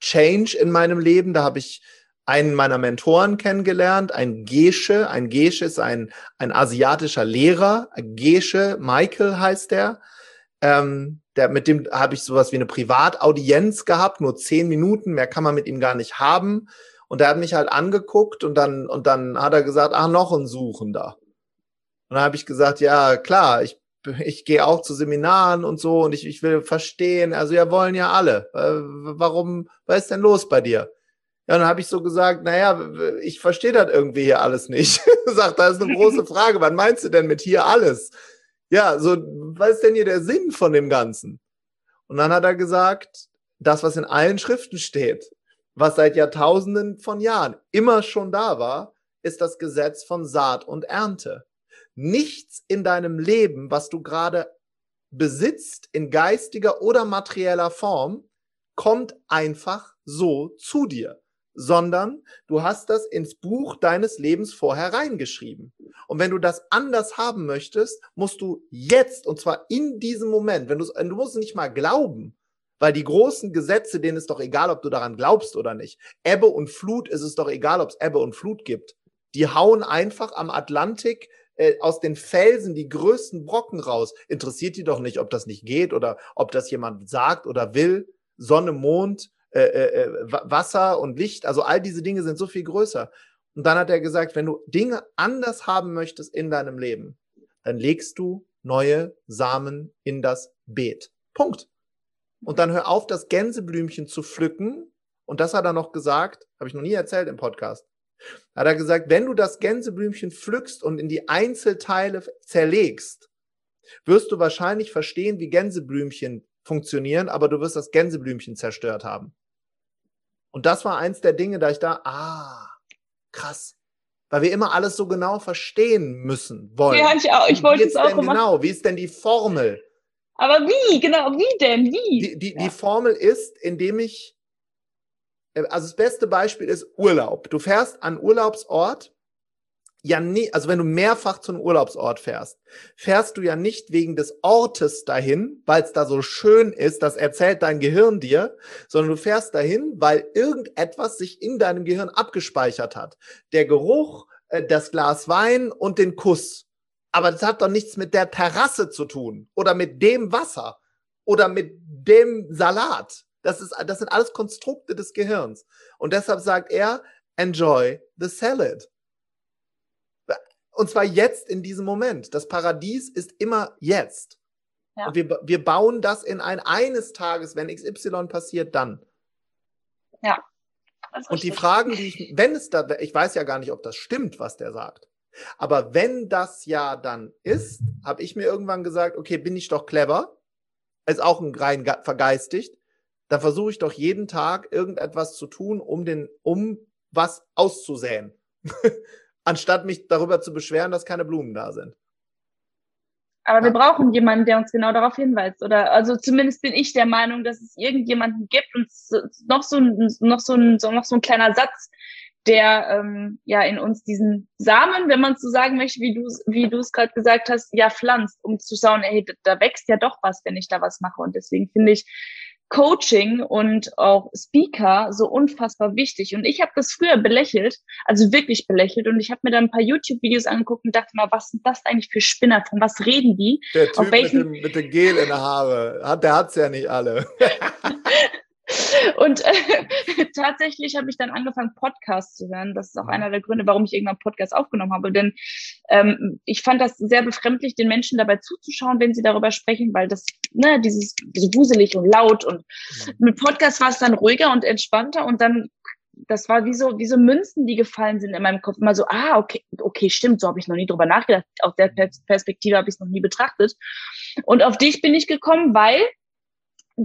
Change in meinem Leben. Da habe ich einen meiner Mentoren kennengelernt, ein Gesche. Ein Gesche ist ein, ein asiatischer Lehrer. Gesche, Michael heißt der. Ähm, der, mit dem habe ich sowas wie eine Privataudienz gehabt, nur zehn Minuten, mehr kann man mit ihm gar nicht haben. Und er hat mich halt angeguckt und dann, und dann hat er gesagt, ach, noch ein Suchender. Und dann habe ich gesagt, ja, klar, ich, ich gehe auch zu Seminaren und so und ich, ich will verstehen, also ja, wollen ja alle. Äh, warum, was ist denn los bei dir? Ja, dann habe ich so gesagt, naja, ich verstehe das irgendwie hier alles nicht. Sagt, da ist eine große Frage, was meinst du denn mit hier alles? Ja, so, was ist denn hier der Sinn von dem Ganzen? Und dann hat er gesagt, das, was in allen Schriften steht, was seit Jahrtausenden von Jahren immer schon da war, ist das Gesetz von Saat und Ernte. Nichts in deinem Leben, was du gerade besitzt, in geistiger oder materieller Form, kommt einfach so zu dir sondern du hast das ins Buch deines Lebens vorher reingeschrieben. Und wenn du das anders haben möchtest, musst du jetzt, und zwar in diesem Moment, wenn du du musst nicht mal glauben, weil die großen Gesetze, denen ist doch egal, ob du daran glaubst oder nicht. Ebbe und Flut ist es doch egal, ob es Ebbe und Flut gibt. Die hauen einfach am Atlantik äh, aus den Felsen die größten Brocken raus. Interessiert die doch nicht, ob das nicht geht oder ob das jemand sagt oder will. Sonne, Mond, äh, äh, äh Wasser und Licht, also all diese Dinge sind so viel größer. Und dann hat er gesagt, wenn du Dinge anders haben möchtest in deinem Leben, dann legst du neue Samen in das Beet. Punkt. Und dann hör auf, das Gänseblümchen zu pflücken. Und das hat er noch gesagt, habe ich noch nie erzählt im Podcast. Hat er gesagt, wenn du das Gänseblümchen pflückst und in die Einzelteile zerlegst, wirst du wahrscheinlich verstehen, wie Gänseblümchen funktionieren, aber du wirst das Gänseblümchen zerstört haben. Und das war eins der Dinge, da ich da, ah, krass. Weil wir immer alles so genau verstehen müssen wollen.
Ja, ich auch. Ich wollte es auch
denn Genau, wie ist denn die Formel?
Aber wie, genau, wie denn, wie?
Die, die, ja. die Formel ist, indem ich, äh, also das beste Beispiel ist Urlaub. Du fährst an Urlaubsort ja nie, also wenn du mehrfach zu einem Urlaubsort fährst, fährst du ja nicht wegen des Ortes dahin, weil es da so schön ist, das erzählt dein Gehirn dir, sondern du fährst dahin, weil irgendetwas sich in deinem Gehirn abgespeichert hat. Der Geruch, äh, das Glas Wein und den Kuss. Aber das hat doch nichts mit der Terrasse zu tun oder mit dem Wasser oder mit dem Salat. Das, ist, das sind alles Konstrukte des Gehirns. Und deshalb sagt er, enjoy the salad. Und zwar jetzt in diesem Moment. Das Paradies ist immer jetzt. Ja. Und wir, wir bauen das in ein eines Tages, wenn XY passiert, dann.
Ja.
Und die Fragen, die ich, wenn es da, ich weiß ja gar nicht, ob das stimmt, was der sagt. Aber wenn das ja dann ist, habe ich mir irgendwann gesagt, okay, bin ich doch clever, ist auch ein rein vergeistigt, dann versuche ich doch jeden Tag irgendetwas zu tun, um den, um was auszusäen. Anstatt mich darüber zu beschweren, dass keine Blumen da sind.
Aber wir brauchen jemanden, der uns genau darauf hinweist. Oder also zumindest bin ich der Meinung, dass es irgendjemanden gibt und noch so ein, noch so ein, noch so ein kleiner Satz, der ähm, ja in uns diesen Samen, wenn man es so sagen möchte, wie du wie du es gerade gesagt hast, ja pflanzt, um zu schauen, ey, da wächst ja doch was, wenn ich da was mache. Und deswegen finde ich Coaching und auch Speaker so unfassbar wichtig. Und ich habe das früher belächelt, also wirklich belächelt. Und ich habe mir dann ein paar YouTube-Videos angeguckt und dachte mal, was sind das eigentlich für Spinner? Von was reden die?
Der Typ mit dem, mit dem Gel in der Haare, der hat's ja nicht alle.
Und äh, tatsächlich habe ich dann angefangen, Podcasts zu hören. Das ist auch einer der Gründe, warum ich irgendwann Podcast aufgenommen habe. Denn ähm, ich fand das sehr befremdlich, den Menschen dabei zuzuschauen, wenn sie darüber sprechen, weil das, ne, dieses so wuselig und laut und mhm. mit Podcast war es dann ruhiger und entspannter und dann das war wie so, wie so Münzen, die gefallen sind in meinem Kopf. Immer so, ah, okay, okay, stimmt, so habe ich noch nie drüber nachgedacht. Aus der Perspektive habe ich es noch nie betrachtet. Und auf dich bin ich gekommen, weil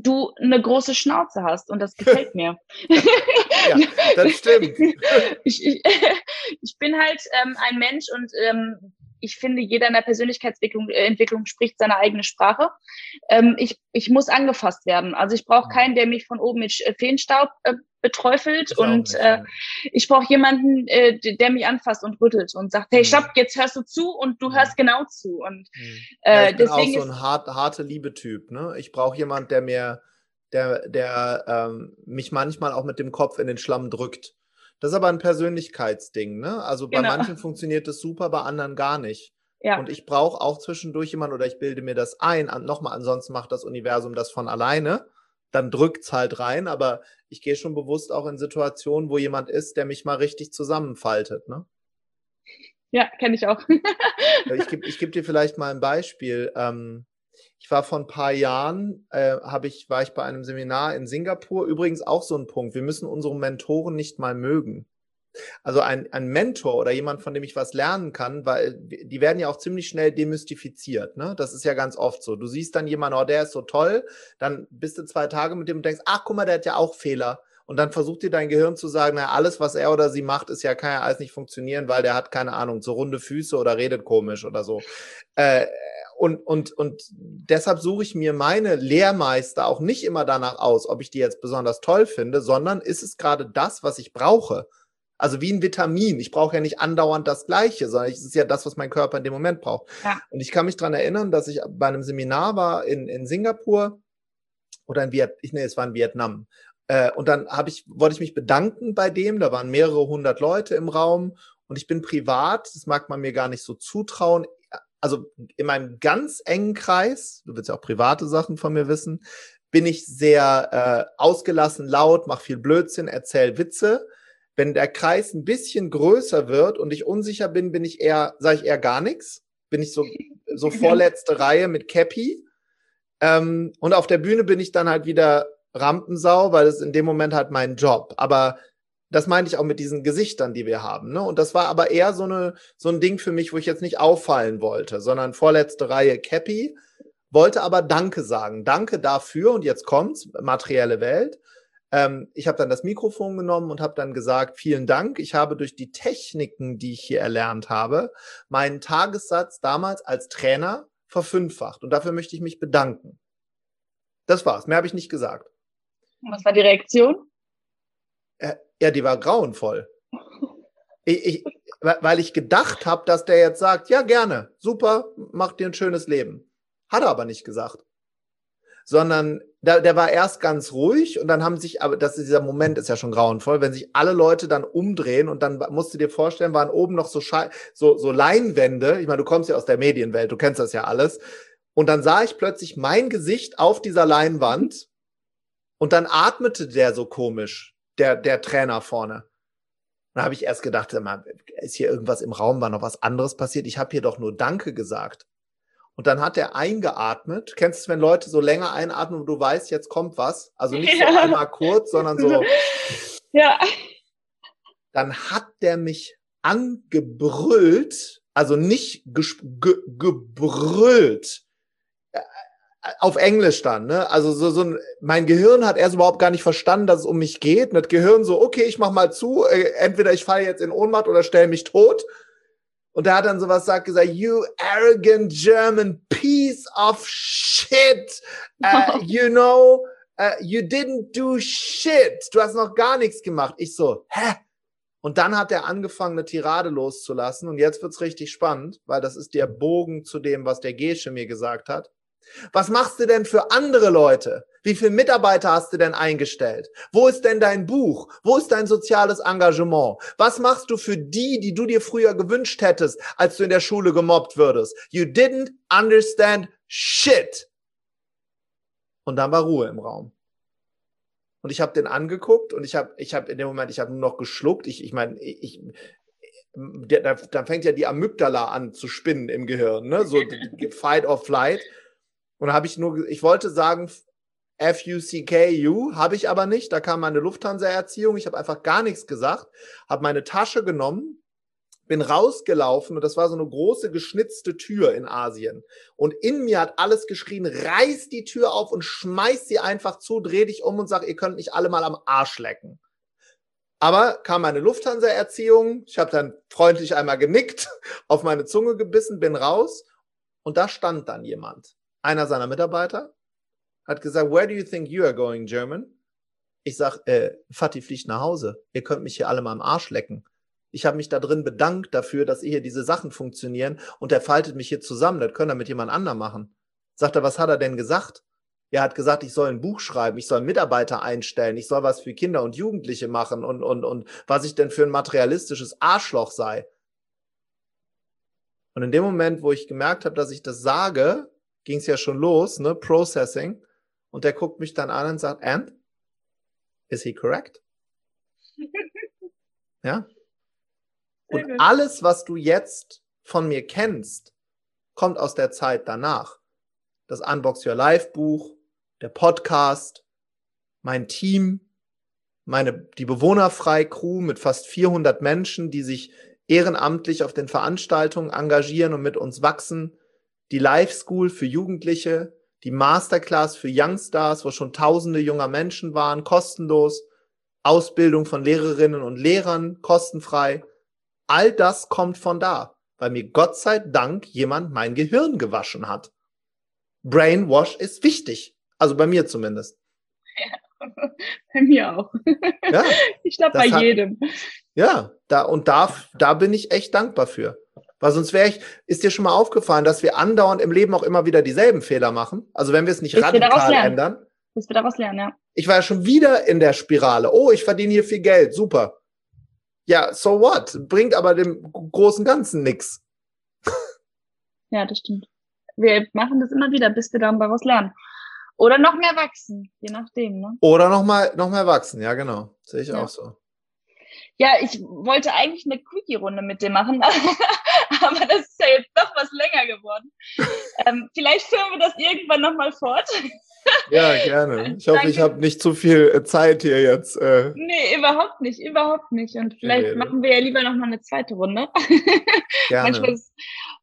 du eine große Schnauze hast und das gefällt mir.
ja, das stimmt.
ich, ich, ich bin halt ähm, ein Mensch und ähm, ich finde, jeder in der Persönlichkeitsentwicklung äh, Entwicklung spricht seine eigene Sprache. Ähm, ich, ich muss angefasst werden. Also ich brauche keinen, der mich von oben mit Feenstaub äh, beträufelt und nicht, äh, ich brauche jemanden, äh, der mich anfasst und rüttelt und sagt, hey, mhm. stopp, jetzt hörst du zu und du hörst genau zu. Und
mhm. äh, ja, ich bin deswegen auch so ein hart, harte Liebe-Typ. Ne? Ich brauche jemanden, der mir, der, der ähm, mich manchmal auch mit dem Kopf in den Schlamm drückt. Das ist aber ein Persönlichkeitsding, ne? Also bei genau. manchen funktioniert das super, bei anderen gar nicht. Ja. Und ich brauche auch zwischendurch jemanden oder ich bilde mir das ein. Nochmal, ansonsten macht das Universum das von alleine. Dann drückt es halt rein, aber ich gehe schon bewusst auch in Situationen, wo jemand ist, der mich mal richtig zusammenfaltet, ne?
Ja, kenne ich auch.
ich gebe ich geb dir vielleicht mal ein Beispiel. Ähm, ich war vor ein paar Jahren, äh, ich, war ich bei einem Seminar in Singapur. Übrigens auch so ein Punkt. Wir müssen unsere Mentoren nicht mal mögen. Also ein, ein Mentor oder jemand, von dem ich was lernen kann, weil die werden ja auch ziemlich schnell demystifiziert. Ne? Das ist ja ganz oft so. Du siehst dann jemanden, oh, der ist so toll, dann bist du zwei Tage mit dem und denkst, ach, guck mal, der hat ja auch Fehler. Und dann versucht dir dein Gehirn zu sagen, naja, alles, was er oder sie macht, ist ja, kann ja alles nicht funktionieren, weil der hat keine Ahnung, so runde Füße oder redet komisch oder so. Äh, und, und, und deshalb suche ich mir meine Lehrmeister auch nicht immer danach aus, ob ich die jetzt besonders toll finde, sondern ist es gerade das, was ich brauche? Also wie ein Vitamin. Ich brauche ja nicht andauernd das Gleiche, sondern es ist ja das, was mein Körper in dem Moment braucht. Ja. Und ich kann mich dran erinnern, dass ich bei einem Seminar war in, in Singapur oder in Vietnam, nee, es war in Vietnam. Äh, und dann habe ich, wollte ich mich bedanken bei dem. Da waren mehrere hundert Leute im Raum und ich bin privat, das mag man mir gar nicht so zutrauen, also in meinem ganz engen Kreis, du willst ja auch private Sachen von mir wissen, bin ich sehr äh, ausgelassen, laut, mach viel Blödsinn, erzähl Witze. Wenn der Kreis ein bisschen größer wird und ich unsicher bin, bin ich eher, sage ich eher gar nichts. Bin ich so, so vorletzte Reihe mit Cappy. Ähm, und auf der Bühne bin ich dann halt wieder Rampensau, weil es in dem Moment halt mein Job. Aber das meinte ich auch mit diesen Gesichtern, die wir haben. Ne? Und das war aber eher so, eine, so ein Ding für mich, wo ich jetzt nicht auffallen wollte, sondern vorletzte Reihe Cappy, wollte aber Danke sagen. Danke dafür und jetzt kommt's, materielle Welt. Ähm, ich habe dann das Mikrofon genommen und habe dann gesagt, vielen Dank. Ich habe durch die Techniken, die ich hier erlernt habe, meinen Tagessatz damals als Trainer verfünffacht. Und dafür möchte ich mich bedanken. Das war's. Mehr habe ich nicht gesagt.
Was war die Reaktion?
Äh, ja, die war grauenvoll. Ich, ich, weil ich gedacht habe, dass der jetzt sagt, ja gerne, super, mach dir ein schönes Leben. Hat er aber nicht gesagt. Sondern der, der war erst ganz ruhig und dann haben sich, aber das ist dieser Moment ist ja schon grauenvoll, wenn sich alle Leute dann umdrehen und dann musst du dir vorstellen, waren oben noch so, Schei so, so Leinwände. Ich meine, du kommst ja aus der Medienwelt, du kennst das ja alles Und dann sah ich plötzlich mein Gesicht auf dieser Leinwand und dann atmete der so komisch, der, der Trainer vorne. Dann habe ich erst gedacht, ist hier irgendwas im Raum, war noch was anderes passiert? Ich habe hier doch nur Danke gesagt. Und dann hat er eingeatmet. Kennst du es, wenn Leute so länger einatmen und du weißt, jetzt kommt was? Also nicht ja. so einmal kurz, sondern so.
Ja.
Dann hat der mich angebrüllt, also nicht ge gebrüllt, auf Englisch dann, ne? Also so, so ein, mein Gehirn hat erst überhaupt gar nicht verstanden, dass es um mich geht. Und das Gehirn so, okay, ich mach mal zu, äh, entweder ich falle jetzt in Ohnmacht oder stell mich tot. Und er hat dann sowas sagt, gesagt, you arrogant German piece of shit. Uh, you know, uh, you didn't do shit. Du hast noch gar nichts gemacht. Ich so, hä? Und dann hat er angefangen, eine Tirade loszulassen. Und jetzt wird's richtig spannend, weil das ist der Bogen zu dem, was der Gesche mir gesagt hat. Was machst du denn für andere Leute? Wie viele Mitarbeiter hast du denn eingestellt? Wo ist denn dein Buch? Wo ist dein soziales Engagement? Was machst du für die, die du dir früher gewünscht hättest, als du in der Schule gemobbt würdest? You didn't understand shit. Und dann war Ruhe im Raum. Und ich habe den angeguckt und ich habe ich hab in dem Moment, ich habe nur noch geschluckt. Ich, ich meine, ich, da, da fängt ja die Amygdala an zu spinnen im Gehirn, ne? So Fight or Flight. Und habe ich nur, ich wollte sagen F-U-C-K-U, habe ich aber nicht. Da kam meine Lufthansa-Erziehung. Ich habe einfach gar nichts gesagt, habe meine Tasche genommen, bin rausgelaufen und das war so eine große geschnitzte Tür in Asien. Und in mir hat alles geschrien, reiß die Tür auf und schmeiß sie einfach zu, dreh dich um und sag, ihr könnt mich alle mal am Arsch lecken. Aber kam meine Lufthansa-Erziehung, ich habe dann freundlich einmal genickt, auf meine Zunge gebissen, bin raus und da stand dann jemand einer seiner Mitarbeiter hat gesagt, where do you think you are going, German? Ich sag, äh, Fatih fliegt nach Hause. Ihr könnt mich hier alle mal am Arsch lecken. Ich habe mich da drin bedankt dafür, dass hier diese Sachen funktionieren und er faltet mich hier zusammen. Das können er mit jemand anderem machen. Sagt er, was hat er denn gesagt? Er hat gesagt, ich soll ein Buch schreiben, ich soll Mitarbeiter einstellen, ich soll was für Kinder und Jugendliche machen und, und, und was ich denn für ein materialistisches Arschloch sei. Und in dem Moment, wo ich gemerkt habe, dass ich das sage, ging es ja schon los, ne? Processing. Und der guckt mich dann an und sagt, and? Is he correct? ja? Und alles, was du jetzt von mir kennst, kommt aus der Zeit danach. Das Unbox Your Life Buch, der Podcast, mein Team, meine, die bewohnerfrei Crew mit fast 400 Menschen, die sich ehrenamtlich auf den Veranstaltungen engagieren und mit uns wachsen, die Live School für Jugendliche, die Masterclass für Youngstars, wo schon tausende junger Menschen waren, kostenlos, Ausbildung von Lehrerinnen und Lehrern, kostenfrei. All das kommt von da, weil mir Gott sei Dank jemand mein Gehirn gewaschen hat. Brainwash ist wichtig. Also bei mir zumindest.
Ja, bei mir auch. Ja, ich glaube bei hat, jedem.
Ja, da und da, da bin ich echt dankbar für. Weil sonst wäre ich, ist dir schon mal aufgefallen, dass wir andauernd im Leben auch immer wieder dieselben Fehler machen? Also wenn wir es nicht Bis radikal ändern.
Bis wir daraus lernen, ja.
Ich war ja schon wieder in der Spirale. Oh, ich verdiene hier viel Geld. Super. Ja, so what? Bringt aber dem großen Ganzen nix.
Ja, das stimmt. Wir machen das immer wieder, bis wir dann daraus lernen. Oder noch mehr wachsen, je nachdem, ne?
Oder noch mal, noch mehr wachsen, ja, genau. Sehe ich ja. auch so.
Ja, ich wollte eigentlich eine Quickie-Runde mit dir machen, aber das ist ja jetzt doch was länger geworden. ähm, vielleicht führen wir das irgendwann nochmal fort.
Ja, gerne. Ich hoffe, Danke. ich habe nicht zu viel äh, Zeit hier jetzt. Äh.
Nee, überhaupt nicht, überhaupt nicht. Und vielleicht nee, machen wir ja lieber nochmal eine zweite Runde. Gerne. Manchmal ist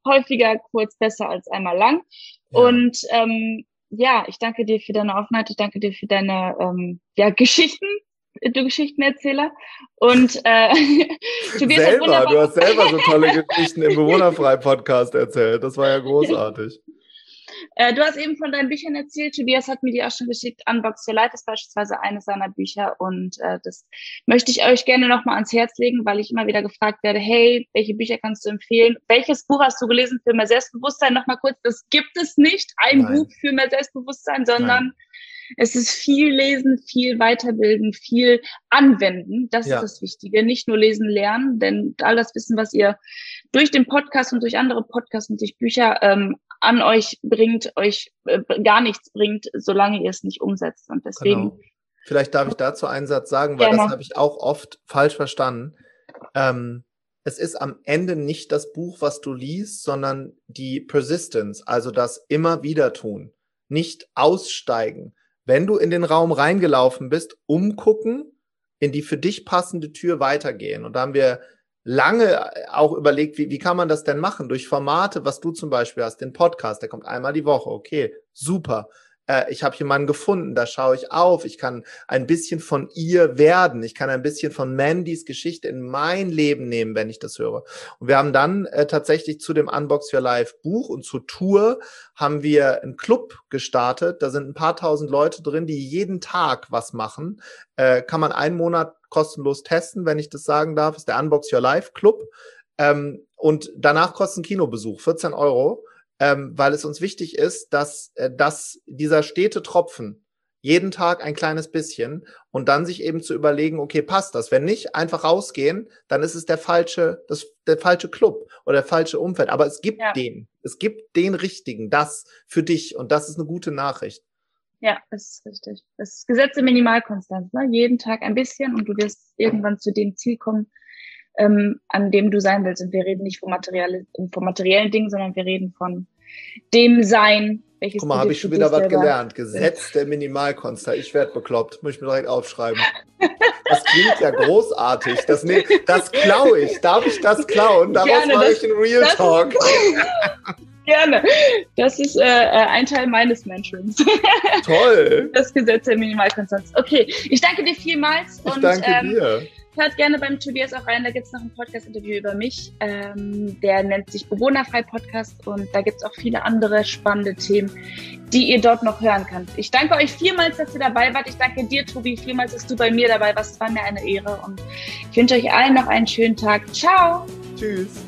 häufiger kurz besser als einmal lang. Ja. Und ähm, ja, ich danke dir für deine Offenheit, ich danke dir für deine ähm, ja, Geschichten, du Geschichtenerzähler. Und äh,
Tobias selber, du hast selber so tolle Geschichten im Bewohnerfrei-Podcast erzählt. Das war ja großartig.
Äh, du hast eben von deinen Büchern erzählt. Tobias hat mir die auch schon geschickt. Unbox Your Light ist beispielsweise eines seiner Bücher. Und äh, das möchte ich euch gerne nochmal ans Herz legen, weil ich immer wieder gefragt werde, hey, welche Bücher kannst du empfehlen? Welches Buch hast du gelesen für mehr Selbstbewusstsein? Nochmal kurz, das gibt es nicht, ein Nein. Buch für mehr Selbstbewusstsein, sondern Nein es ist viel lesen, viel weiterbilden, viel anwenden. Das ja. ist das Wichtige. Nicht nur lesen, lernen, denn all das Wissen, was ihr durch den Podcast und durch andere Podcasts und durch Bücher ähm, an euch bringt, euch äh, gar nichts bringt, solange ihr es nicht umsetzt. Und deswegen. Genau.
Vielleicht darf ich dazu einen Satz sagen, weil Gerne. das habe ich auch oft falsch verstanden. Ähm, es ist am Ende nicht das Buch, was du liest, sondern die Persistence, also das immer wieder tun, nicht aussteigen. Wenn du in den Raum reingelaufen bist, umgucken, in die für dich passende Tür weitergehen. Und da haben wir lange äh, auch überlegt, wie, wie kann man das denn machen? Durch Formate, was du zum Beispiel hast, den Podcast, der kommt einmal die Woche, okay, super äh, ich habe jemanden gefunden, da schaue ich auf, ich kann ein bisschen von ihr werden, ich kann ein bisschen von Mandys Geschichte in mein Leben nehmen, wenn ich das höre. Und wir haben dann äh, tatsächlich zu dem Unbox Your Life Buch und zur Tour haben wir einen Club gestartet. Da sind ein paar tausend Leute drin, die jeden Tag was machen. Äh, kann man einen Monat kostenlos testen, wenn ich das sagen darf. ist der Unbox Your Life Club. Ähm, und danach kostet ein Kinobesuch 14 Euro ähm, weil es uns wichtig ist, dass, äh, dass dieser stete Tropfen jeden Tag ein kleines bisschen und dann sich eben zu überlegen, okay, passt das? Wenn nicht, einfach rausgehen, dann ist es der falsche, das, der falsche Club oder der falsche Umfeld. Aber es gibt ja. den, es gibt den richtigen, das für dich und das ist eine gute Nachricht.
Ja, das ist richtig. Das Gesetz der Minimalkonstanz, ne? Jeden Tag ein bisschen und du wirst irgendwann zu dem Ziel kommen, ähm, an dem du sein willst. Und wir reden nicht von, materielle, von materiellen Dingen, sondern wir reden von dem Sein,
welches Guck mal, habe ich schon wieder was gelernt. Gesetz der Minimalkonstant. Ich werde bekloppt. Muss ich mir direkt aufschreiben. Das klingt ja großartig. Das, ne, das klaue ich. Darf ich das klauen? Daraus mache ich einen Real Talk.
Gerne. Das ist äh, äh, ein Teil meines Mentorings.
Toll.
Das Gesetz der Minimalkonstanz. Okay, ich danke dir vielmals.
Ich und, danke ähm, dir.
Hört gerne beim Tobias auch rein, da gibt's noch ein Podcast-Interview über mich. Ähm, der nennt sich Bewohnerfrei-Podcast und da gibt's auch viele andere spannende Themen, die ihr dort noch hören könnt. Ich danke euch vielmals, dass ihr dabei wart. Ich danke dir, Tobi, vielmals, dass du bei mir dabei warst. Es war mir eine Ehre und ich wünsche euch allen noch einen schönen Tag. Ciao.
Tschüss.